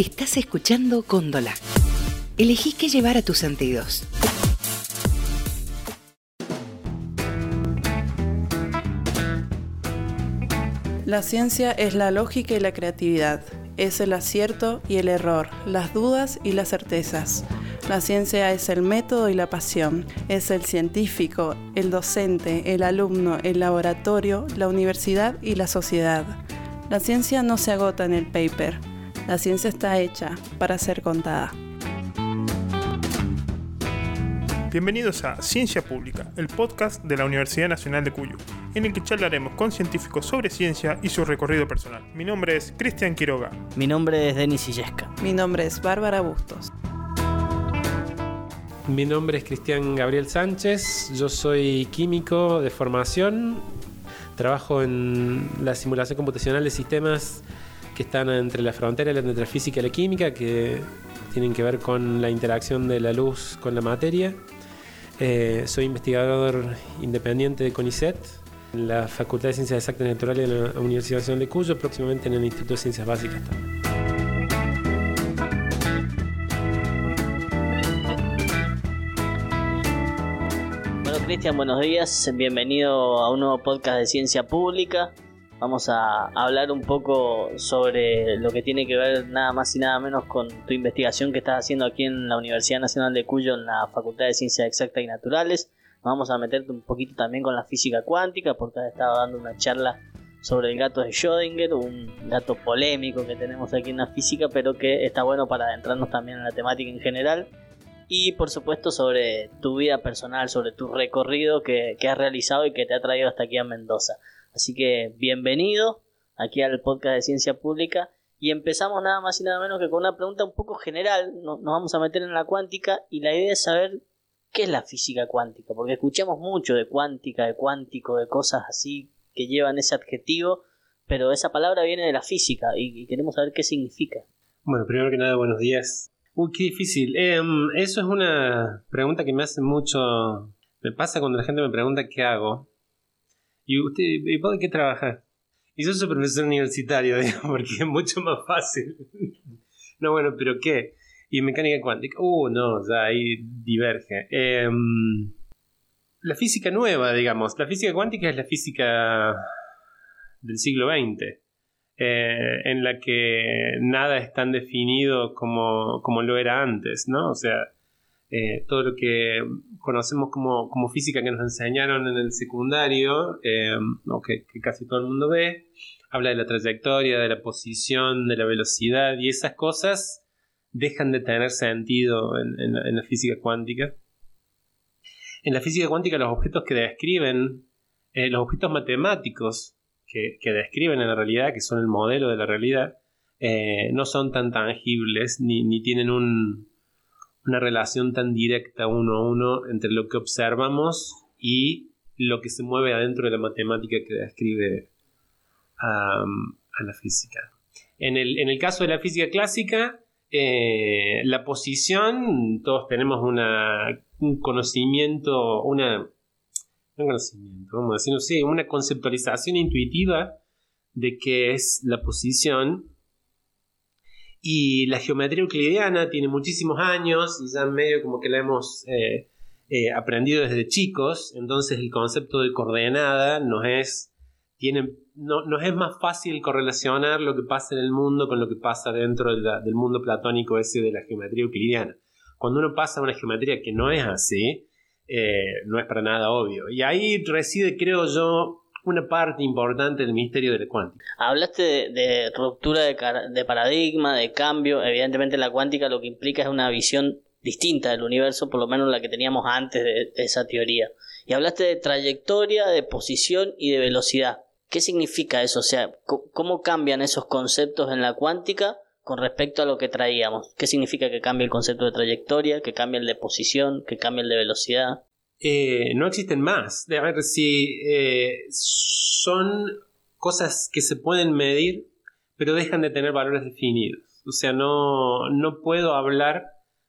Estás escuchando Cóndola. Elegí qué llevar a tus sentidos. La ciencia es la lógica y la creatividad. Es el acierto y el error, las dudas y las certezas. La ciencia es el método y la pasión. Es el científico, el docente, el alumno, el laboratorio, la universidad y la sociedad. La ciencia no se agota en el paper. La ciencia está hecha para ser contada. Bienvenidos a Ciencia Pública, el podcast de la Universidad Nacional de Cuyo, en el que charlaremos con científicos sobre ciencia y su recorrido personal. Mi nombre es Cristian Quiroga. Mi nombre es Denis Illesca. Mi nombre es Bárbara Bustos. Mi nombre es Cristian Gabriel Sánchez, yo soy químico de formación, trabajo en la simulación computacional de sistemas que están entre la frontera entre la física y la química, que tienen que ver con la interacción de la luz con la materia. Eh, soy investigador independiente de CONICET, en la Facultad de Ciencias Exactas y Naturales de la Universidad Nacional de Cuyo, próximamente en el Instituto de Ciencias Básicas también. Bueno, Cristian, buenos días. Bienvenido a un nuevo podcast de Ciencia Pública. Vamos a hablar un poco sobre lo que tiene que ver nada más y nada menos con tu investigación que estás haciendo aquí en la Universidad Nacional de Cuyo, en la Facultad de Ciencias Exactas y Naturales. Vamos a meterte un poquito también con la física cuántica, porque has estado dando una charla sobre el gato de Schrödinger, un gato polémico que tenemos aquí en la física, pero que está bueno para adentrarnos también en la temática en general. Y por supuesto sobre tu vida personal, sobre tu recorrido que, que has realizado y que te ha traído hasta aquí a Mendoza. Así que bienvenido aquí al podcast de Ciencia Pública y empezamos nada más y nada menos que con una pregunta un poco general. Nos vamos a meter en la cuántica y la idea es saber qué es la física cuántica, porque escuchamos mucho de cuántica, de cuántico, de cosas así que llevan ese adjetivo, pero esa palabra viene de la física y queremos saber qué significa. Bueno, primero que nada, buenos días. Uy, qué difícil. Em, eso es una pregunta que me hace mucho. Me pasa cuando la gente me pregunta qué hago. ¿Y usted, ¿y de qué trabaja? Y yo soy profesor universitario, digamos, porque es mucho más fácil. no, bueno, pero ¿qué? Y mecánica cuántica. Uh, no, ya ahí diverge. Em, la física nueva, digamos. La física cuántica es la física del siglo XX. Eh, en la que nada es tan definido como, como lo era antes, ¿no? O sea, eh, todo lo que conocemos como, física que nos enseñaron en el secundario, eh, o que, casi todo el mundo ve, habla de la trayectoria, de la posición, de la velocidad, y esas cosas dejan de tener sentido en, la física cuántica. En la física cuántica los objetos que describen, eh, los objetos matemáticos que, describen en la realidad, que son el modelo de la realidad, no son tan tangibles ni tienen un, una relación tan directa uno a uno entre lo que observamos y lo que se mueve adentro de la matemática que describe a la física. En el, caso de la física clásica, eh, la posición, todos tenemos una, un conocimiento, una, un conocimiento, vamos a decir, una conceptualización intuitiva de qué es la posición y la geometría euclidiana tiene muchísimos años y ya medio como que la hemos eh, eh, aprendido desde chicos, entonces el concepto de coordenada nos es, tiene, no, nos es más fácil correlacionar lo que pasa en el mundo con lo que pasa dentro del mundo platónico ese de la geometría euclidiana. Cuando uno pasa a una geometría que no es así, eh, no es para nada obvio. Y ahí reside, creo yo, una parte importante del misterio de la cuántica. Hablaste de, ruptura de, paradigma, de cambio. Evidentemente la cuántica lo que implica es una visión distinta del universo, por lo menos la que teníamos antes de, esa teoría. Y hablaste de trayectoria, de posición y de velocidad. ¿Qué significa eso? O sea, ¿cómo cambian esos conceptos en la cuántica con respecto a lo que traíamos? ¿Qué significa que cambie el concepto de trayectoria, que cambie el de posición, que cambie el de velocidad? Eh, no existen más. A ver si eh, son cosas que se pueden medir, pero dejan de tener valores definidos. O sea, no, no puedo hablar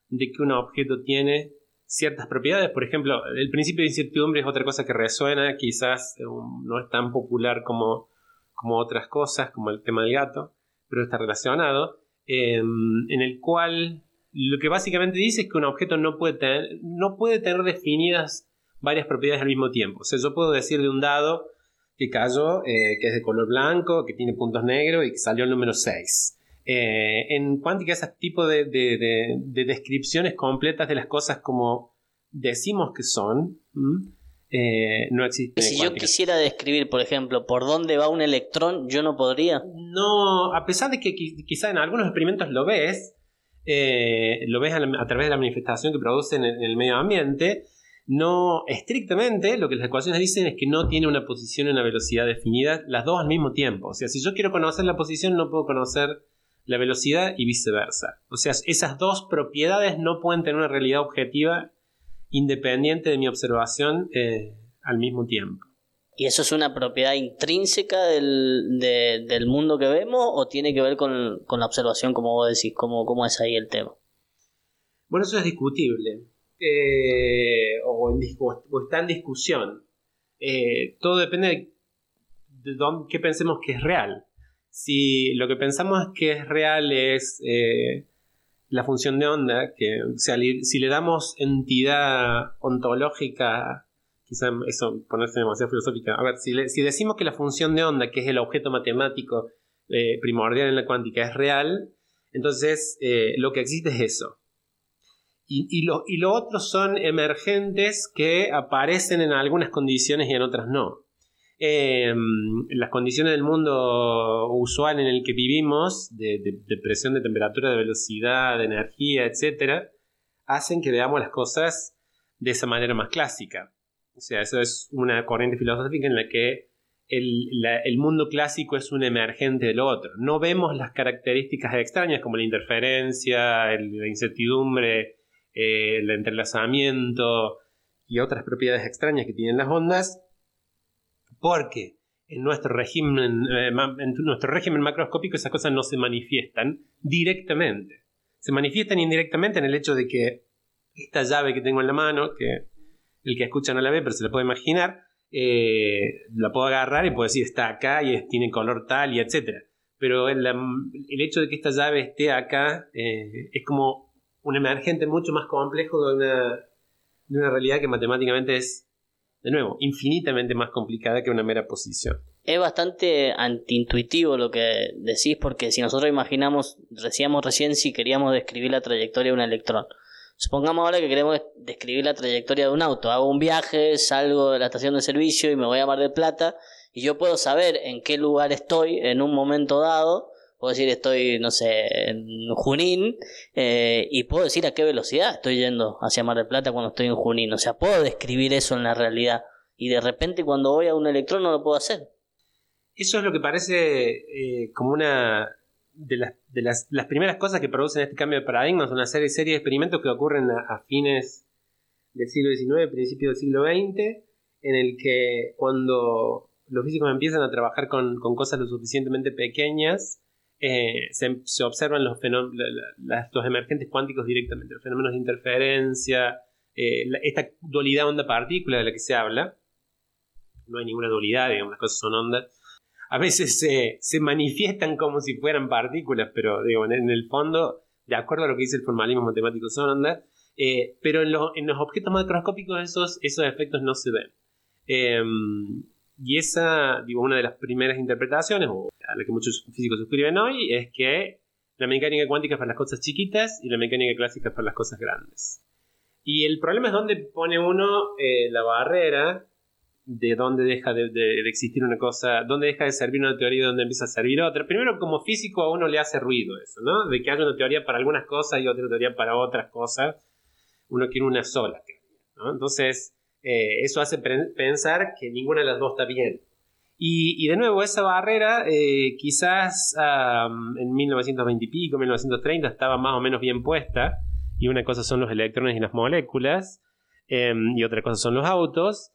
de que un objeto tiene ciertas propiedades. Por ejemplo, el principio de incertidumbre es otra cosa que resuena, quizás um, no es tan popular como, como otras cosas, como el tema del gato, pero está relacionado. en el cual lo que básicamente dice es que un objeto no puede tener, no puede tener definidas varias propiedades al mismo tiempo. O sea, yo puedo decir de un dado que cayó, eh, que es de color blanco, que tiene puntos negros y que salió el número 6. Eh, en cuántica, ese tipo de, descripciones completas de las cosas como decimos que son, eh, no existen. Si yo quisiera describir, por ejemplo, por dónde va un electrón, yo no podría. No, a pesar de que quizá en algunos experimentos lo ves, lo ves a, través de la manifestación que produce en el medio ambiente, no estrictamente lo que las ecuaciones dicen es que no tiene una posición y una velocidad definida las dos al mismo tiempo. O sea, si yo quiero conocer la posición no puedo conocer la velocidad y viceversa. O sea, esas dos propiedades no pueden tener una realidad objetiva independiente de mi observación eh, al mismo tiempo. ¿Y eso es una propiedad intrínseca del, del mundo que vemos o tiene que ver con, la observación, como vos decís? ¿Cómo, ¿Cómo es ahí el tema? Bueno, eso es discutible. Eh, o, está en discusión. Eh, todo depende de, dónde, qué pensemos que es real. Si lo que pensamos que es real es eh, la función de onda, que si le damos entidad ontológica, quizá eso ponerse demasiado filosófica. A ver, si, decimos que la función de onda, que es el objeto matemático primordial en la cuántica, es real, entonces lo que existe es eso. Y, lo, y otros son emergentes que aparecen en algunas condiciones y en otras no. Em, las condiciones del mundo usual en el que vivimos, de, presión de temperatura, de velocidad, de energía, etc., hacen que veamos las cosas de esa manera más clásica. O sea, eso es una corriente filosófica en la que el, mundo clásico es un emergente del otro. No vemos las características extrañas como la interferencia, la incertidumbre, eh, el entrelazamiento y otras propiedades extrañas que tienen las ondas, porque en nuestro régimen, eh, en nuestro régimen macroscópico esas cosas no se manifiestan directamente. Se manifiestan indirectamente en el hecho de que esta llave que tengo en la mano, que el que escucha no la ve, pero se la puede imaginar, eh, la puedo agarrar y puedo decir está acá y tiene color tal y etcétera. Pero el, hecho de que esta llave esté acá es como un emergente mucho más complejo de una, de una realidad que matemáticamente es, de nuevo, infinitamente más complicada que una mera posición. Es bastante antiintuitivo lo que decís, porque si nosotros imaginamos, decíamos recién si queríamos describir la trayectoria de un electrón. Supongamos ahora que queremos describir la trayectoria de un auto. Hago un viaje, salgo de la estación de servicio y me voy a Mar del Plata y yo puedo saber en qué lugar estoy en un momento dado Puedo decir estoy, no sé, en Junín eh, y puedo decir a qué velocidad estoy yendo hacia Mar del Plata cuando estoy en Junín. O sea, puedo describir eso en la realidad. Y de repente cuando voy a un electrón no lo puedo hacer. Eso es lo que parece eh, como una de, las, de las, las, primeras cosas que producen este cambio de paradigmas, una serie, serie de experimentos que ocurren a, fines del siglo XIX, principios del siglo XX, en el que cuando los físicos empiezan a trabajar con, con cosas lo suficientemente pequeñas, eh, se, observan los, los emergentes cuánticos directamente, los fenómenos de interferencia, eh, esta dualidad onda-partícula de la que se habla. No hay ninguna dualidad, digamos, las cosas son ondas. A veces se manifiestan como si fueran partículas, pero digo, en, el fondo, de acuerdo a lo que dice el formalismo matemático, son ondas. Eh, pero en, en, los objetos macroscópicos esos, esos efectos no se ven. Em, y esa, digo, una de las primeras interpretaciones, o a la que muchos físicos suscriben hoy, es que la mecánica cuántica es para las cosas chiquitas y la mecánica clásica es para las cosas grandes. Y el problema es dónde pone uno eh, la barrera de dónde deja de, existir una cosa, dónde deja de servir una teoría y dónde empieza a servir otra. Primero, como físico, a uno le hace ruido eso, ¿no? De que haya una teoría para algunas cosas y otra teoría para otras cosas. Uno quiere una sola ¿no? Entonces, eh, eso hace pensar que ninguna de las dos está bien. Y, de nuevo, esa barrera eh, quizás en 1920 y pico, 1930 estaba más o menos bien puesta. Y una cosa son los electrones y las moléculas. Em, y otra cosa son los autos.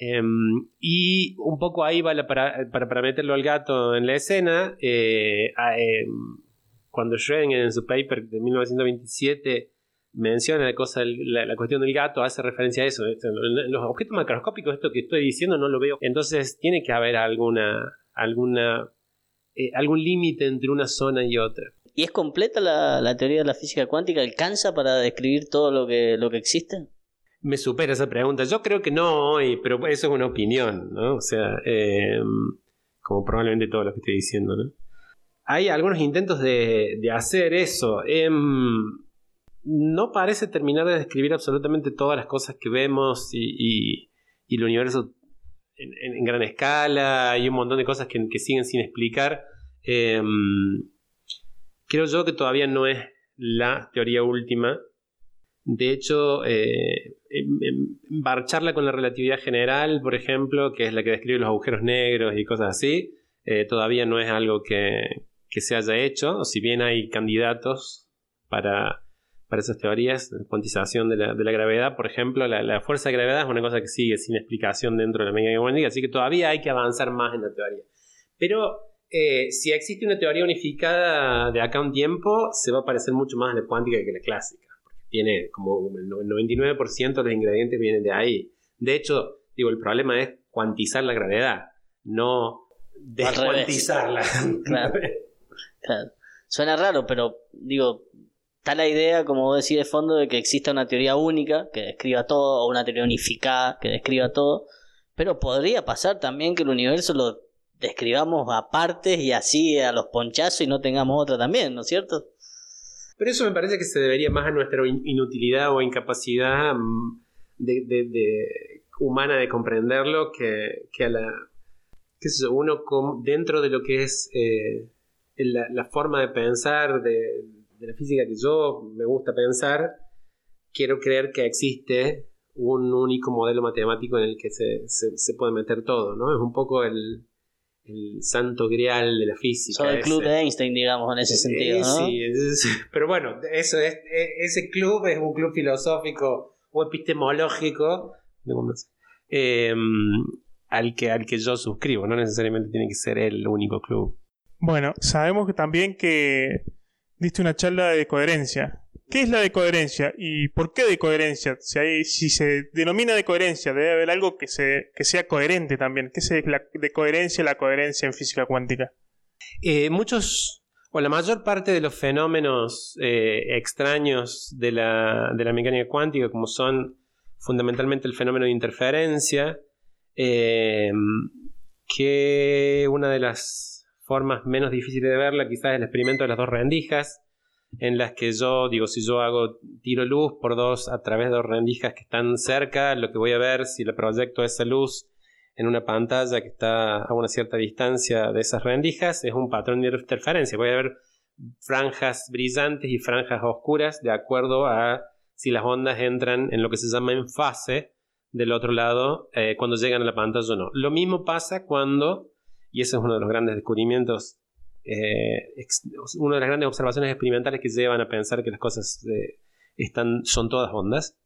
Em, y un poco ahí va para, para, meterlo al gato en la escena. Eh, em, cuando Schrödinger en su paper de 1927 menciona la, cosa, la, cuestión del gato, hace referencia a eso. Los objetos macroscópicos, esto que estoy diciendo, no lo veo. Entonces tiene que haber alguna, alguna, eh, algún límite entre una zona y otra. ¿Y es completa la, la, teoría de la física cuántica? ¿Alcanza para describir todo lo que, lo que existe? Me supera esa pregunta. Yo creo que no, pero eso es una opinión, ¿no? O sea, eh, como probablemente todo lo que estoy diciendo, ¿no? Hay algunos intentos de, de hacer eso. Eh, no parece terminar de describir absolutamente todas las cosas que vemos y, y, el universo en, gran escala y un montón de cosas que, siguen sin explicar. Eh, creo yo que todavía no es la teoría última. De hecho, eh, embarcharla con la relatividad general, por ejemplo, que es la que describe los agujeros negros y cosas así, eh, todavía no es algo que, que, se haya hecho. Si bien hay candidatos para, para esas teorías, cuantización de la, de la gravedad, por ejemplo, la, la, fuerza de gravedad es una cosa que sigue sin explicación dentro de la mecánica cuántica, así que todavía hay que avanzar más en la teoría. Pero eh, si existe una teoría unificada de acá a un tiempo, se va a parecer mucho más a la cuántica que la clásica. Tiene como el 99% de los ingredientes vienen de ahí. De hecho, digo, el problema es cuantizar la gravedad, no descuantizarla. Claro. claro. Suena raro, pero digo, está la idea, como vos decís de fondo, de que exista una teoría única que describa todo, o una teoría unificada que describa todo. Pero podría pasar también que el universo lo describamos a partes y así a los ponchazos y no tengamos otra también, ¿no es cierto? Pero eso me parece que se debería más a nuestra inutilidad o incapacidad de humana de comprenderlo que, a la... qué uno dentro de lo que es eh, la, forma de pensar de, la física que yo me gusta pensar, quiero creer que existe un único modelo matemático en el que se, se puede meter todo, ¿no? Es un poco el, el santo grial de la física. Son el club de Einstein, digamos, en ese sentido, ¿no? Sí, es, pero bueno, eso es, ese club es un club filosófico o epistemológico eh, al, que, al que yo suscribo, no necesariamente tiene que ser el único club. Bueno, sabemos que también que diste una charla de coherencia. ¿Qué es la decoherencia y por qué decoherencia? Si, si se denomina decoherencia, debe haber algo que, se, que sea coherente también. ¿Qué es la decoherencia la coherencia en física cuántica? Eh, muchos, o la mayor parte de los fenómenos eh, extraños de la, de la, mecánica cuántica, como son fundamentalmente el fenómeno de interferencia, eh, que una de las formas menos difíciles de verla quizás es el experimento de las dos rendijas, en las que yo, digo, si yo hago tiro luz por dos a través de dos rendijas que están cerca, lo que voy a ver si le proyecto esa luz en una pantalla que está a una cierta distancia de esas rendijas es un patrón de interferencia. Voy a ver franjas brillantes y franjas oscuras de acuerdo a si las ondas entran en lo que se llama en fase del otro lado eh, cuando llegan a la pantalla o no. Lo mismo pasa cuando, y ese es uno de los grandes descubrimientos eh, una de las grandes observaciones experimentales que llevan a pensar que las cosas eh, están, son todas ondas,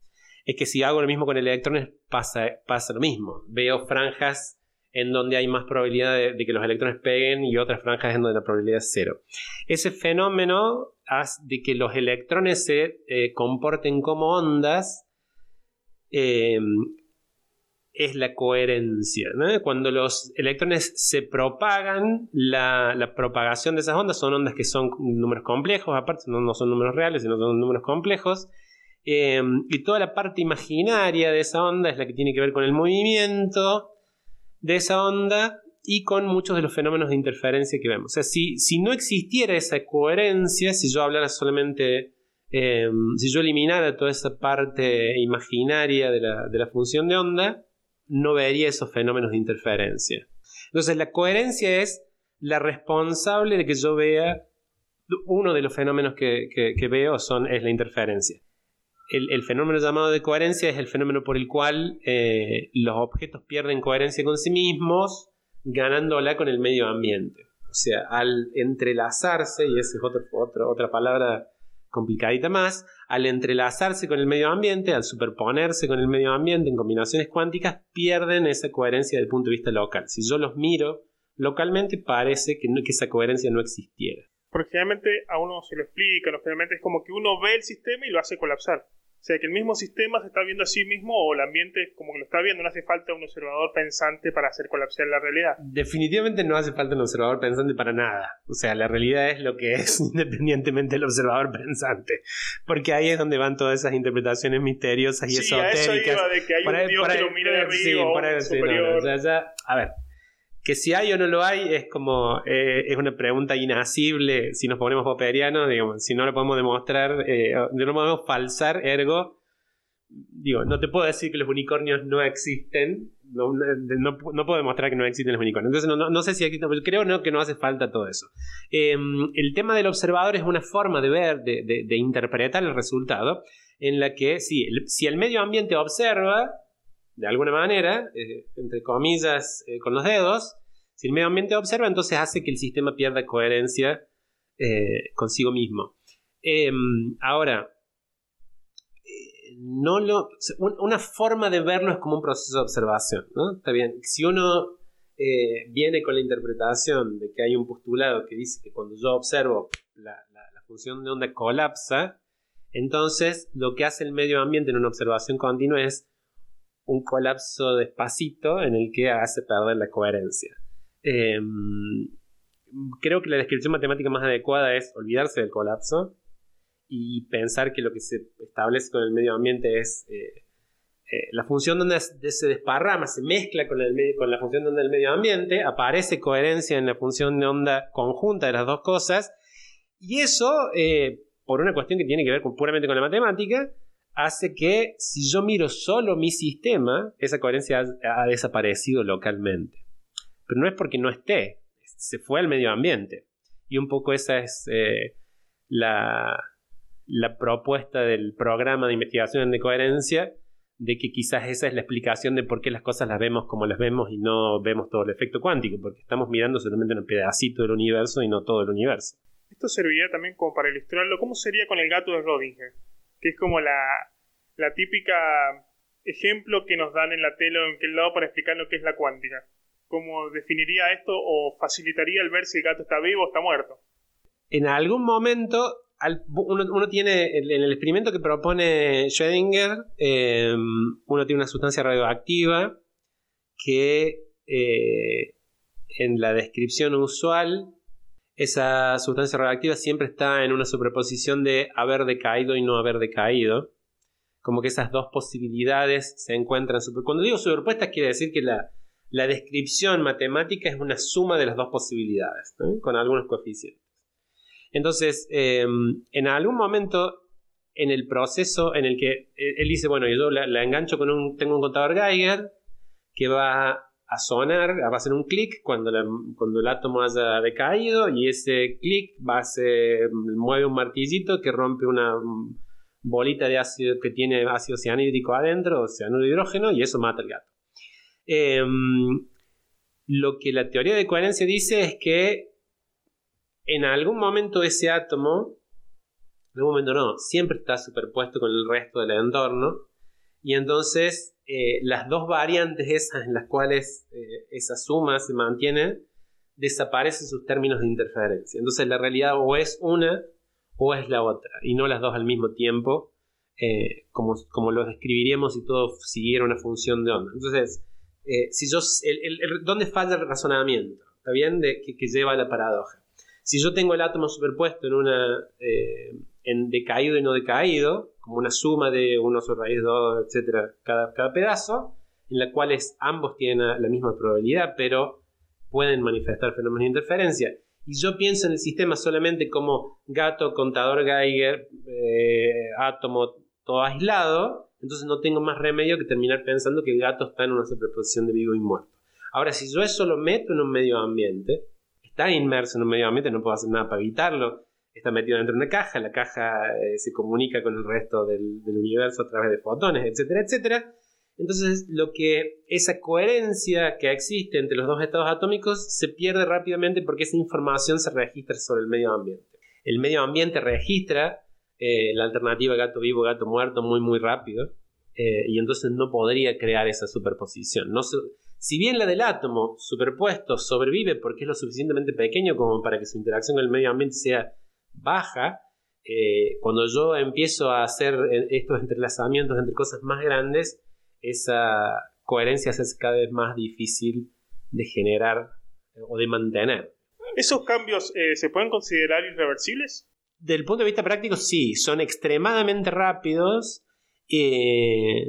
es que si hago lo mismo con electrones pasa, pasa lo mismo. Veo franjas en donde hay más probabilidad de, que los electrones peguen y otras franjas en donde la probabilidad es cero. Ese fenómeno de que los electrones se eh, comporten como ondas eh, es la coherencia. Cuando los electrones se propagan, la, la, propagación de esas ondas son ondas que son números complejos, aparte no, no son números reales, sino son números complejos. Eh, y toda la parte imaginaria de esa onda es la que tiene que ver con el movimiento de esa onda y con muchos de los fenómenos de interferencia que vemos. O sea, si, si no existiera esa coherencia, si yo hablara solamente, eh, si yo eliminara toda esa parte imaginaria de la, de la función de onda, no vería esos fenómenos de interferencia. Entonces la coherencia es la responsable de que yo vea uno de los fenómenos que, que, veo son, es la interferencia. El, fenómeno llamado de coherencia es el fenómeno por el cual eh, los objetos pierden coherencia con sí mismos, ganándola con el medio ambiente. O sea, al entrelazarse, y esa es otro, otra palabra complicadita más, al entrelazarse con el medio ambiente, al superponerse con el medio ambiente en combinaciones cuánticas, pierden esa coherencia desde el punto de vista local. Si yo los miro localmente, parece que, no, que esa coherencia no existiera. Porque generalmente a uno se lo explica, generalmente es como que uno ve el sistema y lo hace colapsar. O sea, que el mismo sistema se está viendo a sí mismo o el ambiente como que lo está viendo, no hace falta un observador pensante para hacer colapsar la realidad. Definitivamente no hace falta un observador pensante para nada. O sea, la realidad es lo que es independientemente del observador pensante. Porque ahí es donde van todas esas interpretaciones misteriosas y sí, esotéricas. A eso iba de que hay un Dios que lo mira de arriba sí, ahí, superior. no, ya, a ver, que si hay o no lo hay es como eh, es una pregunta inacible si nos ponemos popperianos digamos si no lo podemos demostrar eh, no lo podemos falsar ergo digo no te puedo decir que los unicornios no existen no, no, no puedo demostrar que no existen los unicornios. Entonces no, no sé si existen creo no, que no hace falta todo eso. Em, el tema del observador es una forma de ver de, de, interpretar el resultado en la que si, si el medio ambiente observa de alguna manera, eh, entre comillas, eh, con los dedos, si el medio ambiente observa, entonces hace que el sistema pierda coherencia eh, consigo mismo. Em, ahora, no lo, una forma de verlo es como un proceso de observación. Está bien, si uno viene con la interpretación de que hay un postulado que dice que cuando yo observo la, la función de onda colapsa, entonces lo que hace el medio ambiente en una observación continua es un colapso despacito en el que hace perder la coherencia. Em, creo que la descripción matemática más adecuada es olvidarse del colapso y pensar que lo que se establece con el medio ambiente es eh, eh, la función donde se desparrama, se mezcla con, el, con la función de onda del medio ambiente, aparece coherencia en la función de onda conjunta de las dos cosas y eso, eh, por una cuestión que tiene que ver puramente con la matemática, hace que si yo miro solo mi sistema, esa coherencia ha, desaparecido localmente. Pero no es porque no esté, se fue al medio ambiente. Y un poco esa es eh, la, propuesta del programa de investigación de coherencia, de que quizás esa es la explicación de por qué las cosas las vemos como las vemos y no vemos todo el efecto cuántico, porque estamos mirando solamente un pedacito del universo y no todo el universo. Esto serviría también como para ilustrarlo, ¿cómo sería con el gato de Rodinger? Que es como la, típica ejemplo que nos dan en la tele o en aquel lado para explicar lo que es la cuántica. ¿Cómo definiría esto o facilitaría el ver si el gato está vivo o está muerto? En algún momento uno, tiene, en el experimento que propone Schrödinger, em, uno tiene una sustancia radioactiva que eh, en la descripción usual esa sustancia radioactiva siempre está en una superposición de haber decaído y no haber decaído. Como que esas dos posibilidades se encuentran. Super... Cuando digo superpuestas, quiere decir que la, descripción matemática es una suma de las dos posibilidades, con algunos coeficientes. Entonces, em, en algún momento en el proceso en el que él dice, bueno, yo la, la engancho con un, tengo un contador Geiger que va a sonar, va a hacer un clic cuando, cuando el átomo haya decaído y ese clic va a ser, mueve un martillito que rompe una bolita de ácido que tiene ácido cianhídrico adentro, o cianuro de hidrógeno, y eso mata al gato. Em, lo que la teoría de coherencia dice es que en algún momento ese átomo, en algún momento no, siempre está superpuesto con el resto del entorno, y entonces eh, las dos variantes esas en las cuales eh, esa suma se mantiene, desaparecen sus términos de interferencia. Entonces la realidad o es una o es la otra, y no las dos al mismo tiempo, eh, como, como lo describiríamos si todo siguiera una función de onda. Entonces, si yo, ¿dónde falla el razonamiento? ¿Está bien? De, que, que, lleva a la paradoja. Si yo tengo el átomo superpuesto en una en decaído y no decaído, como una suma de 1 sobre raíz 2, etcétera, cada, cada pedazo, en la cual ambos tienen la misma probabilidad, pero pueden manifestar fenómenos de interferencia. Y yo pienso en el sistema solamente como gato, contador Geiger, eh, átomo, todo aislado, entonces no tengo más remedio que terminar pensando que el gato está en una superposición de vivo y muerto. Ahora, si yo eso lo meto en un medio ambiente, está inmerso en un medio ambiente, no puedo hacer nada para evitarlo, está metido dentro de una caja, la caja eh, se comunica con el resto del, universo a través de fotones, etcétera, etcétera. Entonces, lo que esa coherencia que existe entre los dos estados atómicos se pierde rápidamente porque esa información se registra sobre el medio ambiente. El medio ambiente registra eh, la alternativa gato vivo, gato muerto muy, muy rápido. Eh, y entonces no podría crear esa superposición. No si bien la del átomo superpuesto sobrevive porque es lo suficientemente pequeño como para que su interacción con el medio ambiente sea baja, eh, cuando yo empiezo a hacer eh, estos entrelazamientos entre cosas más grandes, esa coherencia se hace cada vez más difícil de generar eh, o de mantener. ¿Esos cambios se pueden considerar irreversibles? Del punto de vista práctico, sí, son extremadamente rápidos. Eh,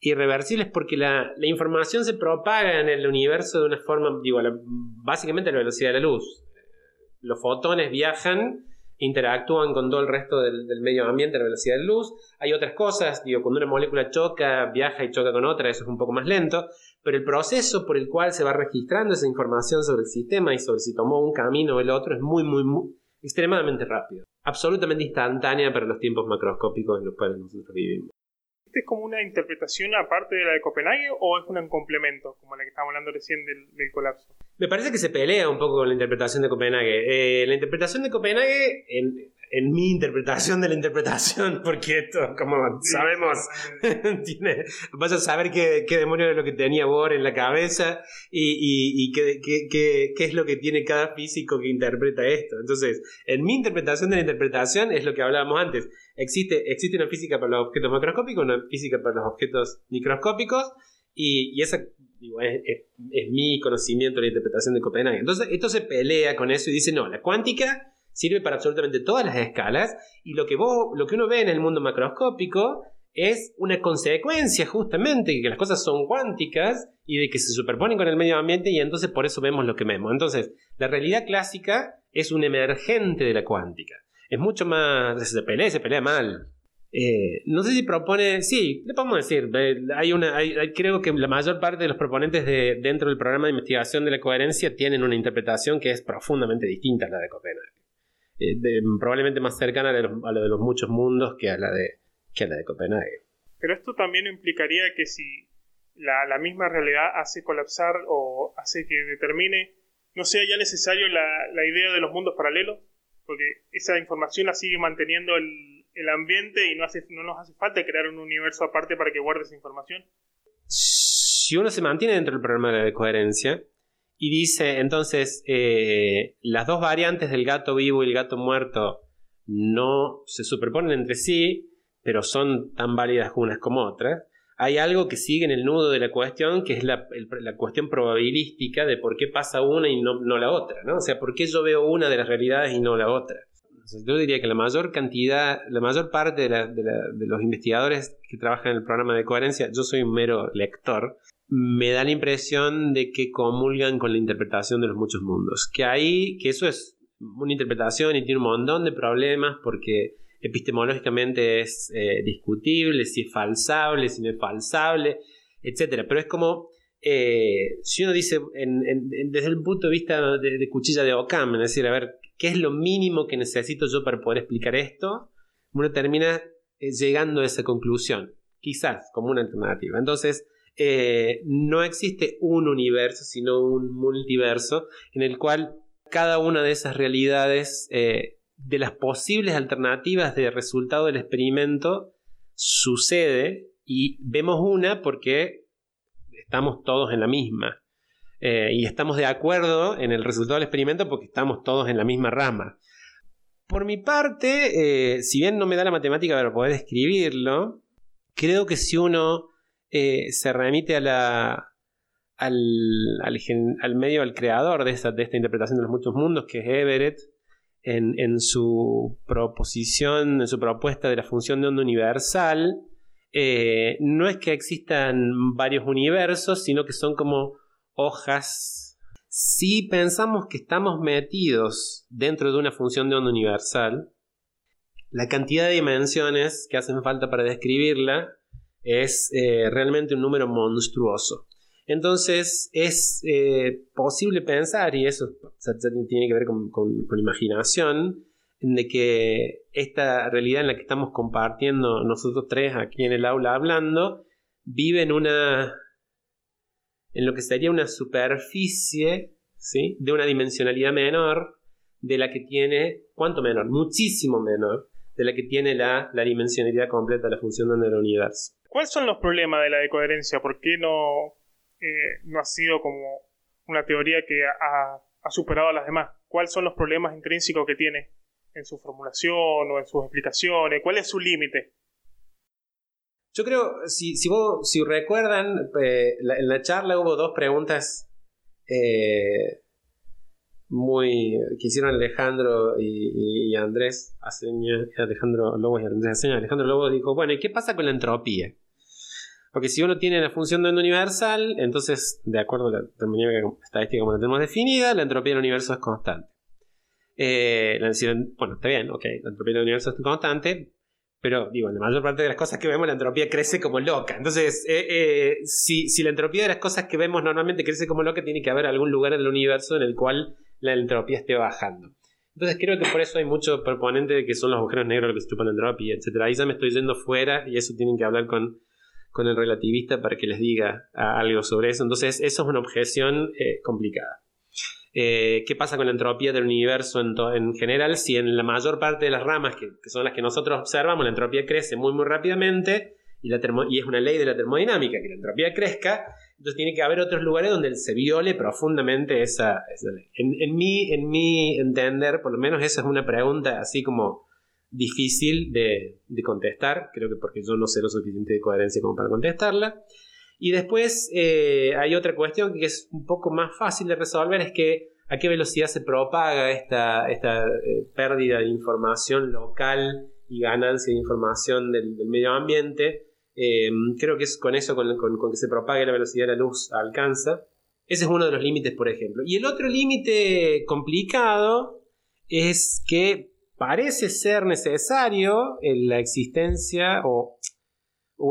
irreversibles porque la, información se propaga en el universo de una forma, digo, básicamente a la velocidad de la luz. Los fotones viajan, interactúan con todo el resto del, medio ambiente a la velocidad de luz. Hay otras cosas, digo, cuando una molécula choca, viaja y choca con otra, eso es un poco más lento, pero el proceso por el cual se va registrando esa información sobre el sistema y sobre si tomó un camino o el otro es muy, muy, muy extremadamente rápido. Absolutamente instantánea para los tiempos macroscópicos en los cuales nosotros vivimos es como una interpretación aparte de la de Copenhague o es un complemento, como la que estábamos hablando recién del, colapso? Me parece que se pelea un poco con la interpretación de Copenhague. Eh, la interpretación de Copenhague, en, en mi interpretación de la interpretación, porque esto, como sabemos, tiene, vas a saber qué, qué demonio es lo que tenía Bohr en la cabeza y, y, y qué, qué, qué, es lo que tiene cada físico que interpreta esto. Entonces, en mi interpretación de la interpretación es lo que hablábamos antes. Existe, existe una física para los objetos macroscópicos, una física para los objetos microscópicos y, y esa digo, es, es mi conocimiento de la interpretación de Copenhague. Entonces, esto se pelea con eso y dice, no, la cuántica sirve para absolutamente todas las escalas y lo que, vos, lo que uno ve en el mundo macroscópico es una consecuencia justamente de que las cosas son cuánticas y de que se superponen con el medio ambiente y entonces por eso vemos lo que vemos. Entonces, la realidad clásica es un emergente de la cuántica. Es mucho más... se pelea, se pelea mal. Eh, no sé si propone, sí, le podemos decir, eh, hay una, creo que la mayor parte de los proponentes de, dentro del programa de investigación de la coherencia tienen una interpretación que es profundamente distinta a la de Copenhague. Eh, probablemente más cercana a, la de los muchos mundos que a la de, que a la de Copenhague. Pero esto también implicaría que si la, la, misma realidad hace colapsar o hace que determine, no sea ya necesario la, la, idea de los mundos paralelos, porque esa información la sigue manteniendo el, el ambiente y no, hace, no nos hace falta crear un universo aparte para que guarde esa información. Si uno se mantiene dentro del programa de coherencia, y dice, entonces, eh, las dos variantes del gato vivo y el gato muerto no se superponen entre sí, pero son tan válidas unas como otras. Hay algo que sigue en el nudo de la cuestión, que es la, cuestión probabilística de por qué pasa una y no, la otra, ¿no? O sea, por qué yo veo una de las realidades y no la otra. yo diría que la mayor cantidad, la mayor parte de, de los investigadores que trabajan en el programa de coherencia, yo soy un mero lector, me da la impresión de que comulgan con la interpretación de los muchos mundos. Que ahí, que eso es una interpretación y tiene un montón de problemas porque epistemológicamente es eh, discutible, si es falsable, si no es falsable, etc. Pero es como, eh, si uno dice desde el punto de vista de, cuchilla de Ockham, es decir, a ver, ¿qué es lo mínimo que necesito yo para poder explicar esto? Uno termina eh, llegando a esa conclusión, quizás como una alternativa. Entonces, eh, no existe un universo, sino un multiverso en el cual cada una de esas realidades, eh, de las posibles alternativas de resultado del experimento, sucede y vemos una porque estamos todos en la misma. Eh, y estamos de acuerdo en el resultado del experimento porque estamos todos en la misma rama. Por mi parte, si bien no me da la matemática para poder escribirlo, creo que si uno eh, se remite a la, al, al, medio, al creador de esta, de esta interpretación de los muchos mundos, que es Everett, en, en, su proposición, en su propuesta de la función de onda universal, eh, no es que existan varios universos, sino que son como hojas. Si pensamos que estamos metidos dentro de una función de onda universal, la cantidad de dimensiones que hacen falta para describirla es eh, realmente un número monstruoso. Entonces es eh, posible pensar, y eso tiene que ver con, con, imaginación, de que esta realidad en la que estamos compartiendo nosotros tres aquí en el aula hablando, vive en una. en lo que sería una superficie ¿sí? de una dimensionalidad menor de la que tiene. ¿Cuánto menor? Muchísimo menor de la que tiene la, la dimensionalidad completa de la función del universo. ¿Cuáles son los problemas de la decoherencia? ¿Por qué no, eh, no ha sido como una teoría que ha, superado a las demás? ¿Cuáles son los problemas intrínsecos que tiene en su formulación o en sus explicaciones? ¿Cuál es su límite? Yo creo, si, si, recuerdan, eh, en la charla hubo dos preguntas eh, muy que hicieron Alejandro y, Andrés Alejandro Lobos y Andrés Aceña. Alejandro Lobos dijo, bueno, ¿y qué pasa con la entropía? Porque si uno tiene la función de onda universal, entonces, de acuerdo a la terminología estadística como la tenemos definida, la entropía del universo es constante. Eh, bueno, está bien, ok, la entropía del universo es constante, pero digo, en la mayor parte de las cosas que vemos la entropía crece como loca. Entonces, eh, eh, si, si, la entropía de las cosas que vemos normalmente crece como loca, tiene que haber algún lugar en el universo en el cual la entropía esté bajando. Entonces creo que por eso hay mucho proponente de que son los agujeros negros los que se chupan la entropía, etc. Ahí ya me estoy yendo fuera y eso tienen que hablar con, con el relativista para que les diga algo sobre eso. Entonces eso es una objeción eh, complicada. Eh, qué pasa con la entropía del universo en, general, si en la mayor parte de las ramas, que, son las que nosotros observamos, la entropía crece muy muy rápidamente, y, la y es una ley de la termodinámica que la entropía crezca, entonces tiene que haber otros lugares donde se viole profundamente esa, ley. En, en, mi, en mi entender, por lo menos esa es una pregunta así como difícil de, contestar, creo que porque yo no sé lo suficiente de coherencia como para contestarla. Y después eh, hay otra cuestión que es un poco más fácil de resolver, es que a qué velocidad se propaga esta, esta eh, pérdida de información local y ganancia de información del, medio ambiente. Eh, creo que es con eso, con, que se propague la velocidad de la luz, alcanza. Ese es uno de los límites, por ejemplo. Y el otro límite complicado es que parece ser necesario la existencia o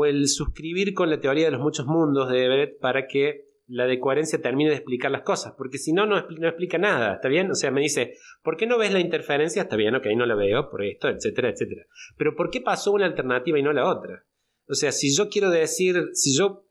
el suscribir con la teoría de los muchos mundos de Everett para que la de coherencia termine de explicar las cosas, porque si no, no, explica nada, ¿está bien? O sea, me dice, ¿por qué no ves la interferencia? Está bien, ok, no la veo, por esto, etcétera, etcétera. Pero ¿por qué pasó una alternativa y no la otra? O sea, si yo quiero decir, si yo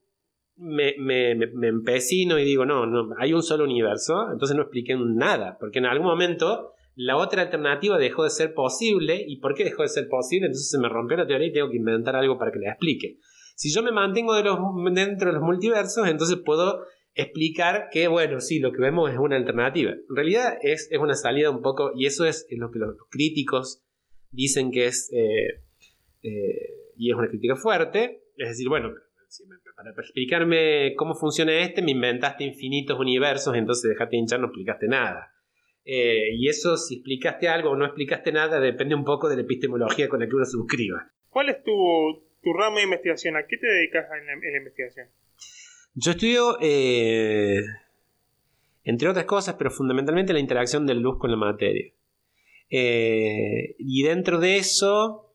me, me, me, empecino y digo, no, no, hay un solo universo, entonces no expliqué nada, porque en algún momento la otra alternativa dejó de ser posible. ¿Y por qué dejó de ser posible? Entonces se me rompió la teoría y tengo que inventar algo para que la explique. Si yo me mantengo dentro de los multiversos, entonces puedo explicar que, bueno, sí, lo que vemos es una alternativa. En realidad es, es una salida un poco, y eso es lo que los, críticos dicen que es, eh, eh, y es una crítica fuerte, es decir, bueno, para explicarme cómo funciona este, me inventaste infinitos universos, entonces dejate hinchar, no explicaste nada. Eh, y eso, si explicaste algo o no explicaste nada, depende un poco de la epistemología con la que uno suscriba. ¿Cuál es tu, tu rama de investigación? ¿A qué te dedicas en la, investigación? Yo estudio, eh, entre otras cosas, pero fundamentalmente la interacción de la luz con la materia. Eh, y dentro de eso,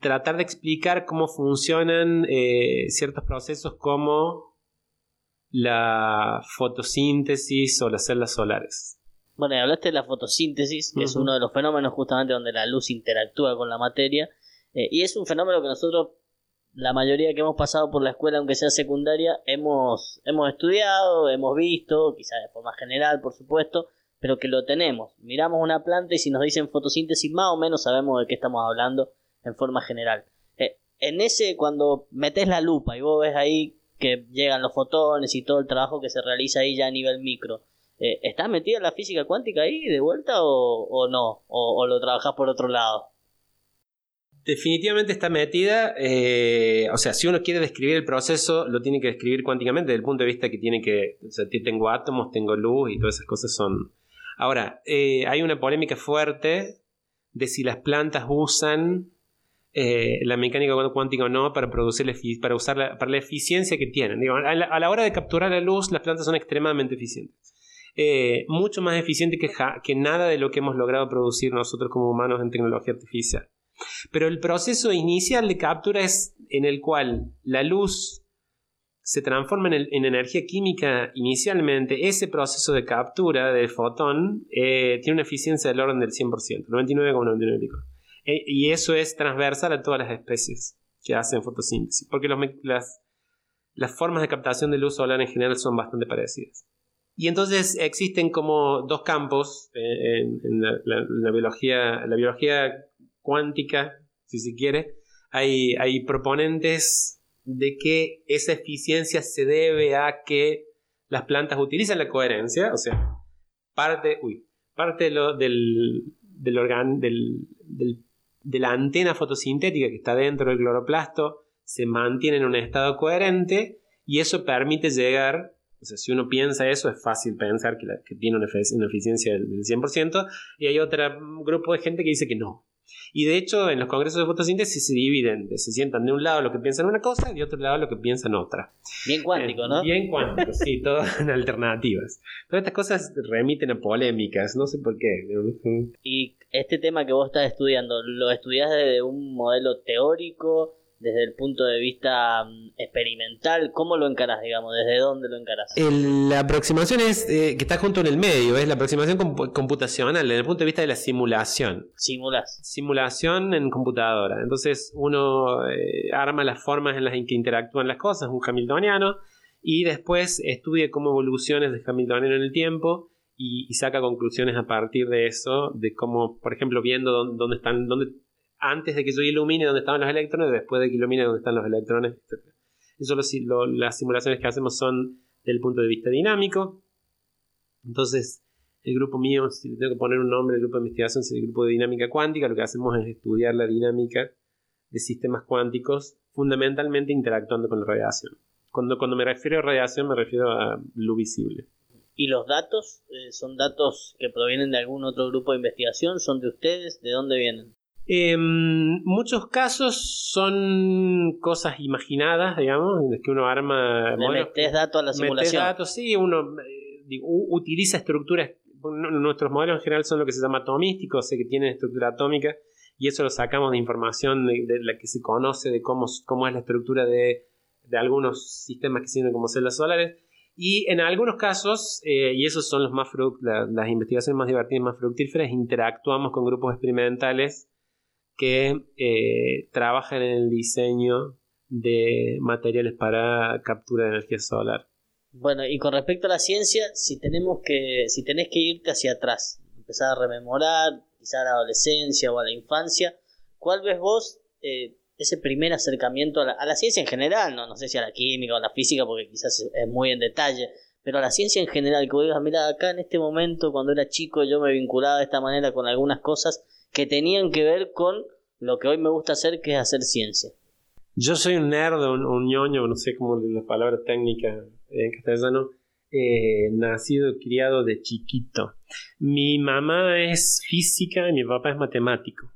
tratar de explicar cómo funcionan ciertos procesos como la fotosíntesis o las células solares. Bueno, y hablaste de la fotosíntesis, que es uno de los fenómenos justamente donde la luz interactúa con la materia, eh, y es un fenómeno que nosotros, la mayoría que hemos pasado por la escuela, aunque sea secundaria, hemos, hemos estudiado, hemos visto, quizás de forma general, por supuesto, pero que lo tenemos. Miramos una planta y si nos dicen fotosíntesis, más o menos sabemos de qué estamos hablando en forma general. Eh, en ese, cuando metes la lupa y vos ves ahí que llegan los fotones y todo el trabajo que se realiza ahí ya a nivel micro. Eh, ¿Está metida la física cuántica ahí de vuelta o, no? O, lo trabajas por otro lado? Definitivamente está metida. Eh, o sea, si uno quiere describir el proceso, lo tiene que describir cuánticamente desde el punto de vista que tiene que. O sea, tengo átomos, tengo luz y todas esas cosas son. Ahora, eh, hay una polémica fuerte de si las plantas usan eh, la mecánica cuántica o no para producir para usar para la eficiencia que tienen. a, la, hora de capturar la luz, las plantas son extremadamente eficientes. Eh, mucho más eficiente que, nada de lo que hemos logrado producir nosotros como humanos en tecnología artificial. Pero el proceso inicial de captura es en el cual la luz se transforma en, energía química inicialmente, ese proceso de captura del fotón eh, tiene una eficiencia del orden del 100%, 99,99%. Eh, y eso es transversal a todas las especies que hacen fotosíntesis, porque las, las formas de captación de luz solar en general son bastante parecidas. Y entonces existen como dos campos eh, en, la, biología, la biología cuántica, si se quiere. Hay, hay proponentes de que esa eficiencia se debe a que las plantas utilizan la coherencia, o sea, parte, uy, parte lo, del, del, organ, del, de la antena fotosintética que está dentro del cloroplasto se mantiene en un estado coherente y eso permite llegar, o sea, si uno piensa eso, es fácil pensar que, que tiene una, eficiencia del, 100%, y hay otro grupo de gente que dice que no. Y de hecho, en los congresos de fotosíntesis se dividen, se sientan de un lado lo que piensan una cosa y de otro lado lo que piensan otra. Bien cuántico, ¿no? Bien cuántico, sí, todo en alternativas. Todas estas cosas remiten a polémicas, no sé por qué. Y este tema que vos estás estudiando, ¿lo estudias desde un modelo teórico? desde el punto de vista mm, experimental, ¿cómo lo encarás, digamos? ¿Desde dónde lo encarás? la aproximación es eh, que está junto en el medio, es la aproximación computacional, desde el punto de vista de la simulación. Simulas. Simulación en computadora. Entonces uno eh, arma las formas en las que interactúan las cosas, un hamiltoniano, y después estudia cómo evoluciones de hamiltoniano en el tiempo y, y, saca conclusiones a partir de eso, de cómo, por ejemplo, viendo dónde, dónde están, dónde antes de que yo ilumine dónde estaban los electrones, después de que ilumine dónde están los electrones, etc. Eso las simulaciones que hacemos son del punto de vista dinámico. Entonces, el grupo mío, si tengo que poner un nombre, el grupo de investigación es el grupo de dinámica cuántica. Lo que hacemos es estudiar la dinámica de sistemas cuánticos, fundamentalmente interactuando con la radiación. Cuando, cuando me refiero a radiación, me refiero a lo visible. ¿Y los datos? Eh, ¿Son datos que provienen de algún otro grupo de investigación? ¿Son de ustedes? ¿De dónde vienen? En em, muchos casos son cosas imaginadas, digamos, en que uno arma. Le metes datos a la simulación. datos, sí, uno eh, utiliza estructuras. Nuestros modelos en general son lo que se llama atomísticos, o sea, que tienen estructura atómica, y eso lo sacamos de información de, la que se conoce de cómo, cómo es la estructura de, de algunos sistemas que sirven como células solares. Y en algunos casos, eh, y esos son los más las investigaciones más divertidas, más fructíferas, interactuamos con grupos experimentales que eh, trabajan en el diseño de materiales para captura de energía solar. Bueno, y con respecto a la ciencia, si tenemos que, si tenés que irte hacia atrás, empezar a rememorar, quizá a la adolescencia o a la infancia, ¿cuál ves vos eh, ese primer acercamiento a la, ciencia en general? No, no sé si a la química o a la física, porque quizás es, muy en detalle, pero a la ciencia en general, que vos digas, mira, acá en este momento, cuando era chico, yo me vinculaba de esta manera con algunas cosas que tenían que ver con lo que hoy me gusta hacer, que es hacer ciencia. Yo soy un nerd, un, ñoño, no sé cómo la palabra técnica en castellano, eh, nacido criado de chiquito. Mi mamá es física y mi papá es matemático.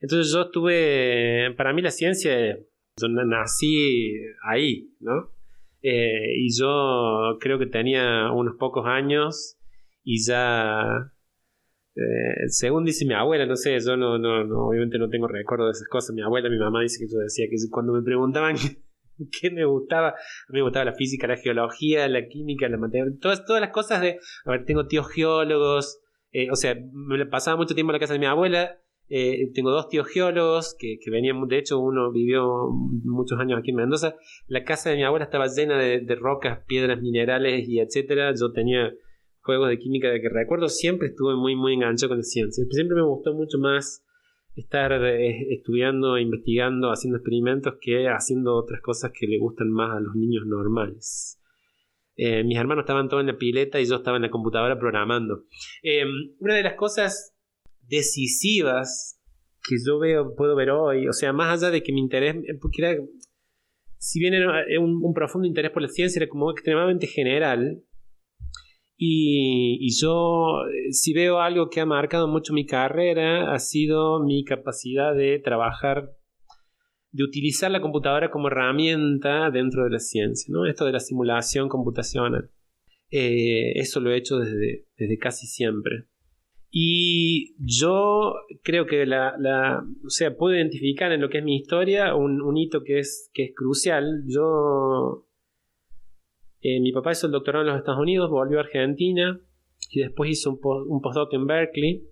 Entonces yo tuve, para mí la ciencia, yo nací ahí, ¿no? Eh, y yo creo que tenía unos pocos años y ya eh, según dice mi abuela, no sé, yo no, no, no, obviamente no tengo recuerdo de esas cosas. Mi abuela, mi mamá dice que yo decía que cuando me preguntaban qué me gustaba, a mí me gustaba la física, la geología, la química, la matemática, todas, todas las cosas de, a ver, tengo tíos geólogos, eh, o sea, me pasaba mucho tiempo en la casa de mi abuela, eh, tengo dos tíos geólogos que, venían, de hecho uno vivió muchos años aquí en Mendoza, la casa de mi abuela estaba llena de, rocas, piedras, minerales y etcétera, yo tenía juegos de química de que recuerdo, siempre estuve muy, muy enganchado con la ciencia. Siempre me gustó mucho más estar eh, estudiando, investigando, haciendo experimentos que haciendo otras cosas que le gustan más a los niños normales. Eh, mis hermanos estaban todos en la pileta y yo estaba en la computadora programando. Una de las cosas decisivas que yo veo, puedo ver hoy, o sea, más allá de que mi interés, porque era, si bien era un, un profundo interés por la ciencia, era como extremadamente general, y, yo, eh, si veo algo que ha marcado mucho mi carrera, ha sido mi capacidad de trabajar, de utilizar la computadora como herramienta dentro de la ciencia, ¿no? Esto de la simulación computacional. Eh, eso lo he hecho desde, desde casi siempre. Y yo creo que la, o sea, puedo identificar en lo que es mi historia un, hito que es, que es crucial. Yo eh, mi papá hizo el doctorado en los Estados Unidos, volvió a Argentina y después hizo un, postdoc en Berkeley.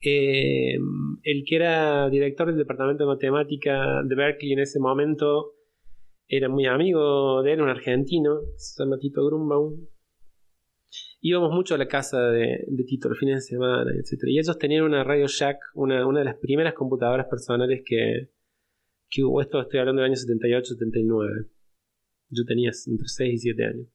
Eh, el que era director del departamento de matemática de Berkeley en ese momento era muy amigo de él, un argentino, se llama Tito Grunbaum. Íbamos mucho a la casa de, Tito los fines de semana, etc. Y ellos tenían una Radio Shack, una, una de las primeras computadoras personales que, que hubo. Esto estoy hablando del año 78-79. Yo tenía entre 6 y 7 años.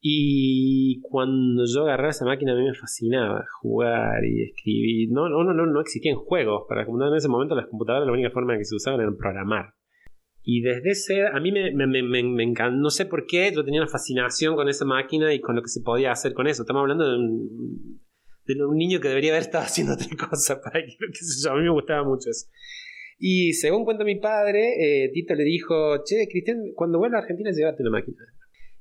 Y cuando yo agarraba esa máquina a mí me fascinaba jugar y escribir. No, no, no, no existían juegos para computadoras en ese momento. Las computadoras la única forma que se usaban era programar. Y desde ese, a mí me, me, me, me encanta, no sé por qué, yo tenía una fascinación con esa máquina y con lo que se podía hacer con eso. Estamos hablando de un, de un niño que debería haber estado haciendo otra cosa, para que, sé yo, a mí me gustaba mucho eso. Y según cuenta mi padre, eh, Tito le dijo, che, Cristian, cuando vuelva a Argentina, llévate una máquina.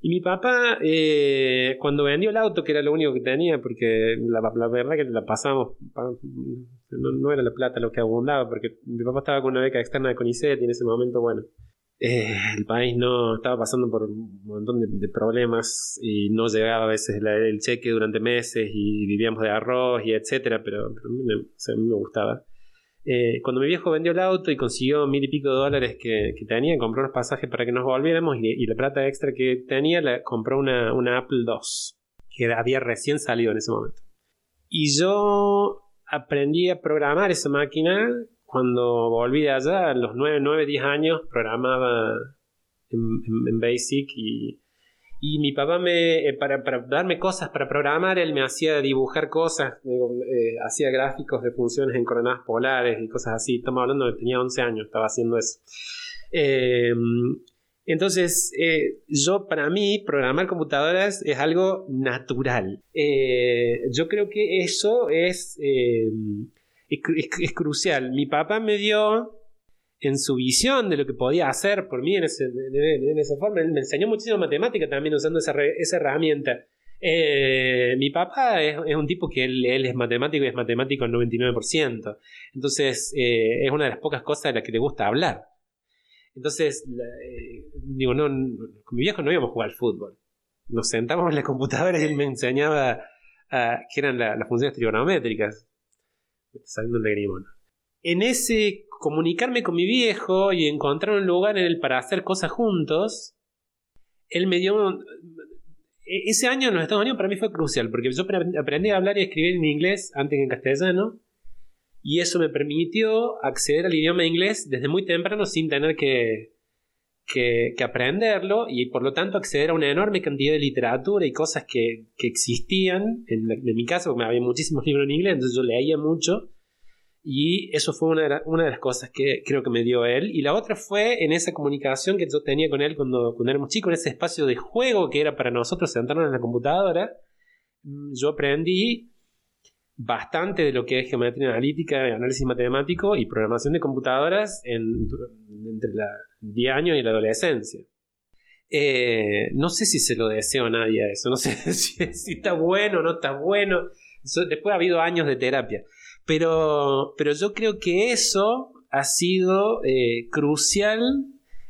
Y mi papá, eh, cuando vendió el auto, que era lo único que tenía, porque la, la verdad que la pasamos, no, era la plata lo que abundaba, porque mi papá estaba con una beca externa de CONICET y en ese momento, bueno, eh, el país no estaba pasando por un montón de, problemas y no llegaba a veces el, cheque durante meses y vivíamos de arroz y etcétera, pero, pero a, mí me, me gustaba. Eh, cuando mi viejo vendió el auto y consiguió mil y pico de dólares que, que tenía, compró unos pasajes para que nos volviéramos y, y la plata extra que tenía la compró una, una, Apple II, que había recién salido en ese momento. Y yo aprendí a programar esa máquina cuando volví de allá, a los 9, 9 10 años, programaba en, en, Basic y y mi papá me, eh, para, para, darme cosas para programar, él me hacía dibujar cosas, eh, hacía gráficos de funciones en coordenadas polares y cosas así. Estamos hablando de que tenía 11 años, estaba haciendo eso. Eh, entonces, eh, yo para mí, programar computadoras es algo natural. Eh, yo creo que eso es, es, es, crucial. Mi papá me dio en su visión de lo que podía hacer por mí en, ese, en, esa forma. Él me enseñó muchísimo matemática también usando esa, esa herramienta. Eh, mi papá es, un tipo que él, es matemático y es matemático al 99%. Entonces, eh, es una de las pocas cosas de las que le gusta hablar. Entonces, eh, digo, no, con mi viejo no íbamos a jugar al fútbol. Nos sentamos en la computadora y él me enseñaba uh, qué eran la, las funciones trigonométricas. Saliendo un lagrimón. En ese comunicarme con mi viejo y encontrar un lugar en el para hacer cosas juntos, él me dio... E, ese año en los Estados Unidos para mí fue crucial, porque yo aprendí a hablar y a escribir en inglés antes que en castellano, y eso me permitió acceder al idioma inglés desde muy temprano sin tener que, que, que aprenderlo, y por lo tanto acceder a una enorme cantidad de literatura y cosas que, que existían en, en mi casa, porque había muchísimos libros en inglés, entonces yo leía mucho y eso fue una de, la, una de, las cosas que creo que me dio él. Y la otra fue en esa comunicación que yo tenía con él cuando, cuando éramos chicos, en ese espacio de juego que era para nosotros sentarnos en la computadora. Mm, yo aprendí bastante de lo que es geometría analítica, análisis matemático y programación de computadoras en, entre los 10 años y la adolescencia. Eh, no sé si se lo deseo a nadie eso, no sé si, si está bueno o no está bueno. Después ha habido años de terapia. Pero, pero yo creo que eso ha sido eh, crucial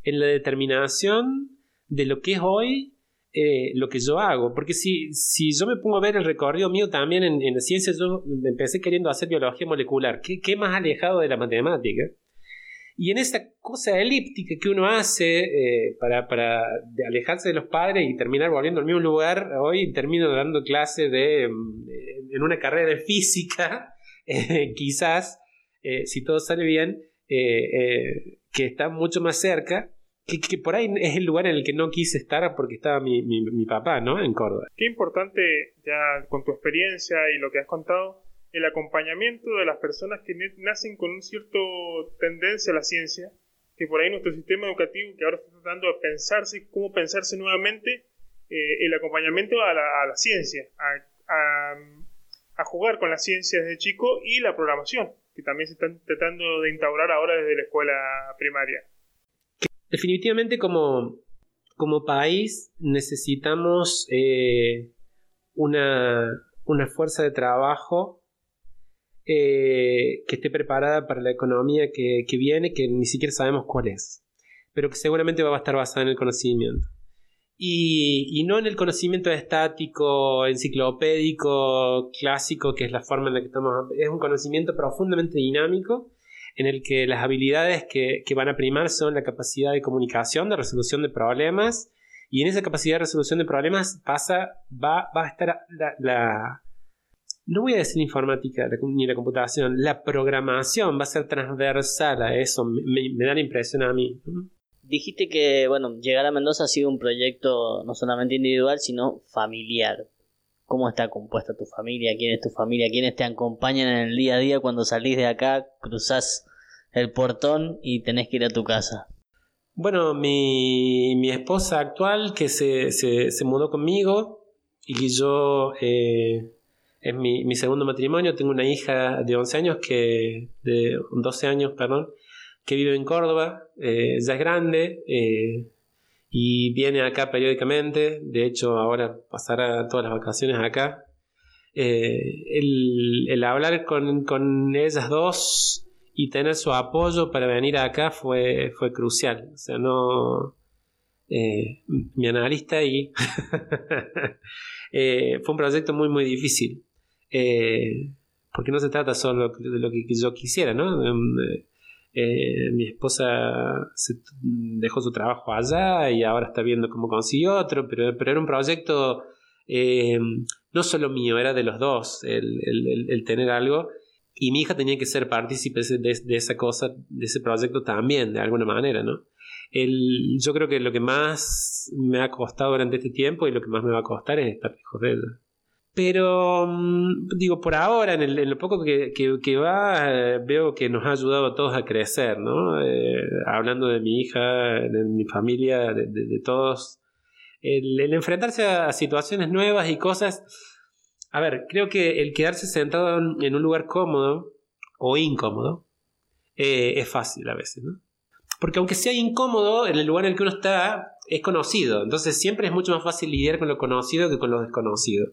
en la determinación de lo que es hoy eh, lo que yo hago. Porque si, si yo me pongo a ver el recorrido mío también en, en la ciencia, yo empecé queriendo hacer biología molecular. ¿Qué, qué más alejado de la matemática? Y en esa cosa elíptica que uno hace eh, para, para alejarse de los padres y terminar volviendo al mismo lugar, hoy termino dando clase de, en una carrera de física eh, quizás, eh, si todo sale bien, eh, que está mucho más cerca, que, que, por ahí es el lugar en el que no quise estar porque estaba mi, mi, mi, papá, ¿no? En Córdoba. Qué importante, ya con tu experiencia y lo que has contado, el acompañamiento de las personas que nacen con un cierto tendencia a la ciencia, que por ahí nuestro sistema educativo, que ahora está tratando de pensarse, cómo pensarse nuevamente, eh, el acompañamiento a la, a la ciencia, a, a, a jugar con las ciencias de chico y la programación, que también se están tratando de instaurar ahora desde la escuela primaria. Definitivamente como, como país necesitamos eh, una, una, fuerza de trabajo eh, que esté preparada para la economía que, viene, que ni siquiera sabemos cuál es, pero que seguramente va a estar basada en el conocimiento. Y, y, no en el conocimiento estático, enciclopédico, clásico, que es la forma en la que estamos. Es un conocimiento profundamente dinámico en el que las habilidades que, que van a primar son la capacidad de comunicación, de resolución de problemas, y en esa capacidad de resolución de problemas pasa, va, va a estar la, no voy a decir informática ni la computación, la programación va a ser transversal a eso, me, me da la impresión a mí. Dijiste que, bueno, llegar a Mendoza ha sido un proyecto no solamente individual, sino familiar. ¿Cómo está compuesta tu familia? ¿Quién es tu familia? ¿Quiénes te acompañan en el día a día cuando salís de acá, cruzás el portón y tenés que ir a tu casa? Bueno, mi, mi esposa actual que se, se, se mudó conmigo y yo eh, es mi, mi, segundo matrimonio, tengo una hija de 11 años que, de 12 años, perdón, que vive en Córdoba, eh, ya es grande eh, y viene acá periódicamente, de hecho ahora pasará todas las vacaciones acá. Eh, el, hablar con, con ellas dos y tener su apoyo para venir acá fue, fue crucial. O sea, no. Eh, mi analista y. eh, fue un proyecto muy, muy difícil. Porque no se trata solo de lo que yo quisiera, ¿no? Eh, mi esposa se dejó su trabajo allá y ahora está viendo cómo consiguió otro, pero, pero era un proyecto eh, no solo mío, era de los dos, el, el, el tener algo y mi hija tenía que ser partícipe de, de, esa cosa, de ese proyecto también, de alguna manera, ¿no? El, yo creo que lo que más me ha costado durante este tiempo y lo que más me va a costar es estar lejos de ella. Pero, mm, digo, por ahora, en, el, en lo poco que, que, va, eh, veo que nos ha ayudado a todos a crecer, ¿no? Eh, hablando de mi hija, de mi familia, de, todos. El, el, enfrentarse a situaciones nuevas y cosas a ver, creo que el quedarse sentado en un lugar cómodo o incómodo eh, es fácil a veces, ¿no? Porque aunque sea incómodo, en el lugar en el que uno está es conocido. Entonces siempre es mucho más fácil lidiar con lo conocido que con lo desconocido.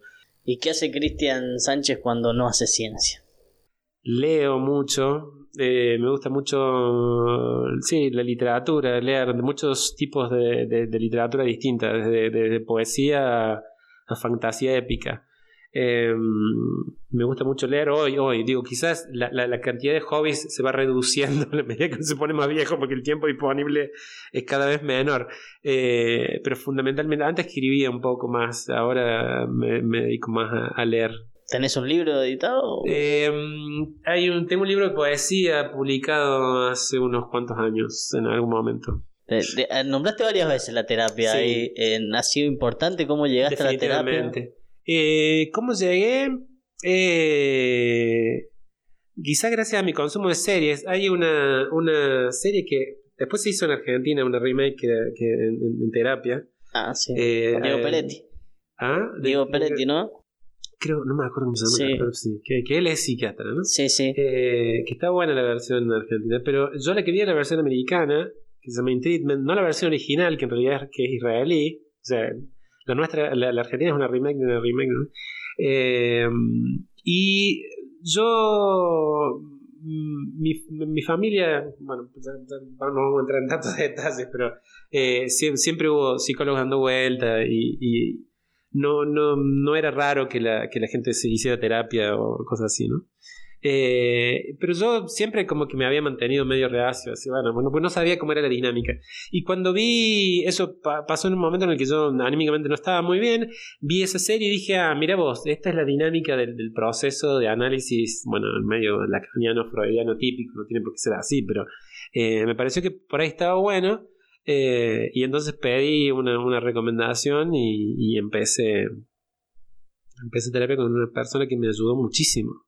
¿Y qué hace Cristian Sánchez cuando no hace ciencia? Leo mucho, eh, me gusta mucho, sí, la literatura, leer muchos tipos de, literatura distinta, desde, poesía a fantasía épica. Eh, me gusta mucho leer hoy, hoy. Digo, quizás la, la, la, cantidad de hobbies se va reduciendo a medida que se pone más viejo porque el tiempo disponible es cada vez menor. Eh, pero fundamentalmente, antes escribía un poco más, ahora me, me dedico más a, a, leer. ¿Tenés un libro editado? Eh, hay un, tengo un libro de poesía publicado hace unos cuantos años, en algún momento. De, de, eh, nombraste varias veces la terapia. Sí. Y, eh, ¿Ha sido importante cómo llegaste a la terapia? Eh, ¿Cómo llegué? Eh, quizá gracias a mi consumo de series. Hay una, una serie que después se hizo en Argentina, una remake que, que en, en, terapia. Ah, sí. Eh, Diego Peretti. ¿Ah? Diego Peretti, ¿no? Creo, no me acuerdo cómo se llama, sí. pero sí. Que, que, él es psiquiatra, ¿no? Sí, sí. Eh, que está buena la versión en argentina, pero yo la que vi en la versión americana, que se llama In Treatment, no la versión original, que en realidad es, que es israelí. O sea, la nuestra, la, Argentina es una remake de una remake, ¿no? Eh, y yo, mm, mi, mi familia, bueno, no vamos a entrar en tantos detalles, pero eh, siempre, siempre, hubo psicólogos dando vuelta y, y, no, no, no era raro que la, que la gente se hiciera terapia o cosas así, ¿no? Eh, pero yo siempre como que me había mantenido medio reacio, así, bueno, bueno, pues no sabía cómo era la dinámica. Y cuando vi, eso pa pasó en un momento en el que yo anímicamente no estaba muy bien, vi esa serie y dije, ah, mira vos, esta es la dinámica del, del proceso de análisis, bueno, en medio lacaniano, freudiano típico, no tiene por qué ser así, pero eh, me pareció que por ahí estaba bueno. Eh, y entonces pedí una, una recomendación y, y empecé empecé terapia con una persona que me ayudó muchísimo.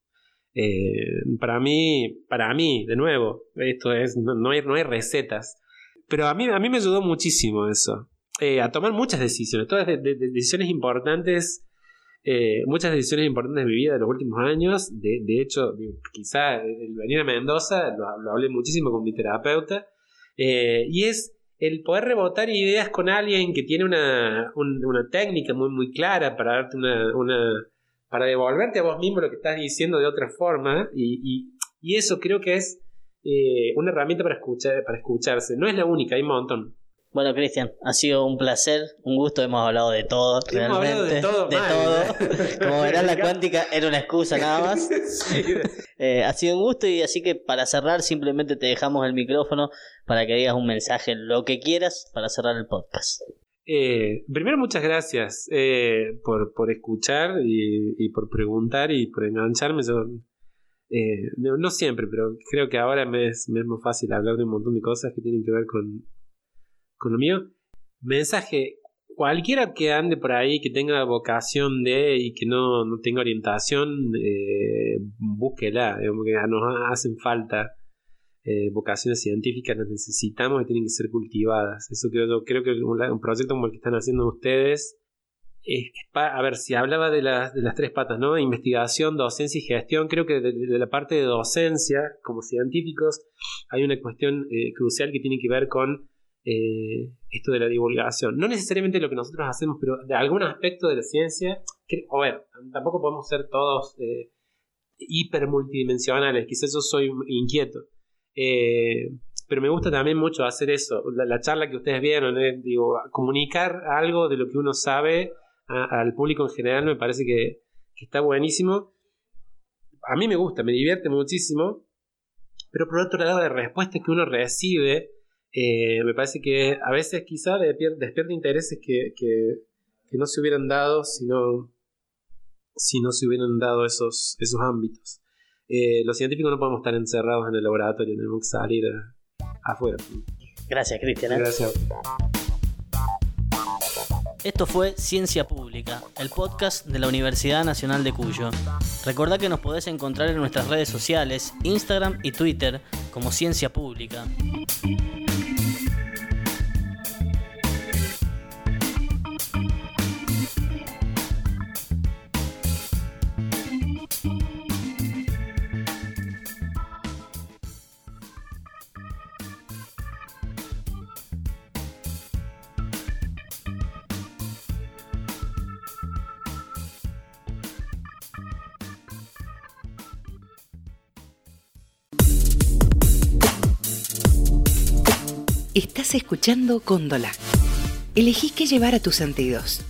Eh, para mí, para mí, de nuevo, esto es, no, no, hay, no hay recetas. Pero a mí, a mí me ayudó muchísimo eso. Eh, a tomar muchas decisiones, todas de, de, de decisiones importantes, eh, muchas decisiones importantes de mi vida de los últimos años. De, de hecho, quizá el venir a Mendoza lo, lo hablé muchísimo con mi terapeuta. Eh, y es el poder rebotar ideas con alguien que tiene una, un, una técnica muy, muy clara para darte una, una para devolverte a vos mismo lo que estás diciendo de otra forma y, y, y eso creo que es eh, una herramienta para, escuchar, para escucharse. No es la única, hay un montón. Bueno, Cristian, ha sido un placer, un gusto, hemos hablado de todo. Hemos realmente, hablado de todo, de todo. Como verás, la cuántica era una excusa nada más. sí. eh, ha sido un gusto y así que para cerrar simplemente te dejamos el micrófono para que digas un mensaje, lo que quieras, para cerrar el podcast. Eh, primero, muchas gracias eh, por, por escuchar y, por preguntar y por engancharme. Yo, eh, no siempre, pero creo que ahora me es, me más fácil hablar de un montón de cosas que tienen que ver con, con lo mío. Mensaje, cualquiera que ande por ahí, que tenga vocación de y que no, no tenga orientación, eh, búsquela, digamos que nos hacen falta eh, vocaciones científicas, las necesitamos y tienen que ser cultivadas. Eso creo, yo creo que un, proyecto como el que están haciendo ustedes es, a ver, si hablaba de las, de las tres patas, ¿no? Investigación, docencia y gestión, creo que de, la parte de docencia, como científicos, hay una cuestión eh, crucial que tiene que ver con eh, esto de la divulgación. No necesariamente lo que nosotros hacemos, pero de algún aspecto de la ciencia, a ver, tampoco podemos ser todos hiper multidimensionales, quizás yo soy inquieto. Eh, pero me gusta también mucho hacer eso, la, charla que ustedes vieron, digo, comunicar algo de lo que uno sabe al público en general me parece que, que está buenísimo. A mí me gusta, me divierte muchísimo, pero por otro lado, la respuesta que uno recibe eh, me parece que a veces quizá despierta intereses que, no se hubieran dado si no, si no se hubieran dado esos, esos ámbitos. Eh, los científicos no podemos estar encerrados en el laboratorio, tenemos que salir afuera. Gracias, Cristian. ¿eh? Gracias. Esto fue Ciencia Pública, el podcast de la Universidad Nacional de Cuyo. Recordá que nos podés encontrar en nuestras redes sociales, Instagram y Twitter como Ciencia Pública. Estás escuchando Cóndola. Elegí qué llevar a tus sentidos.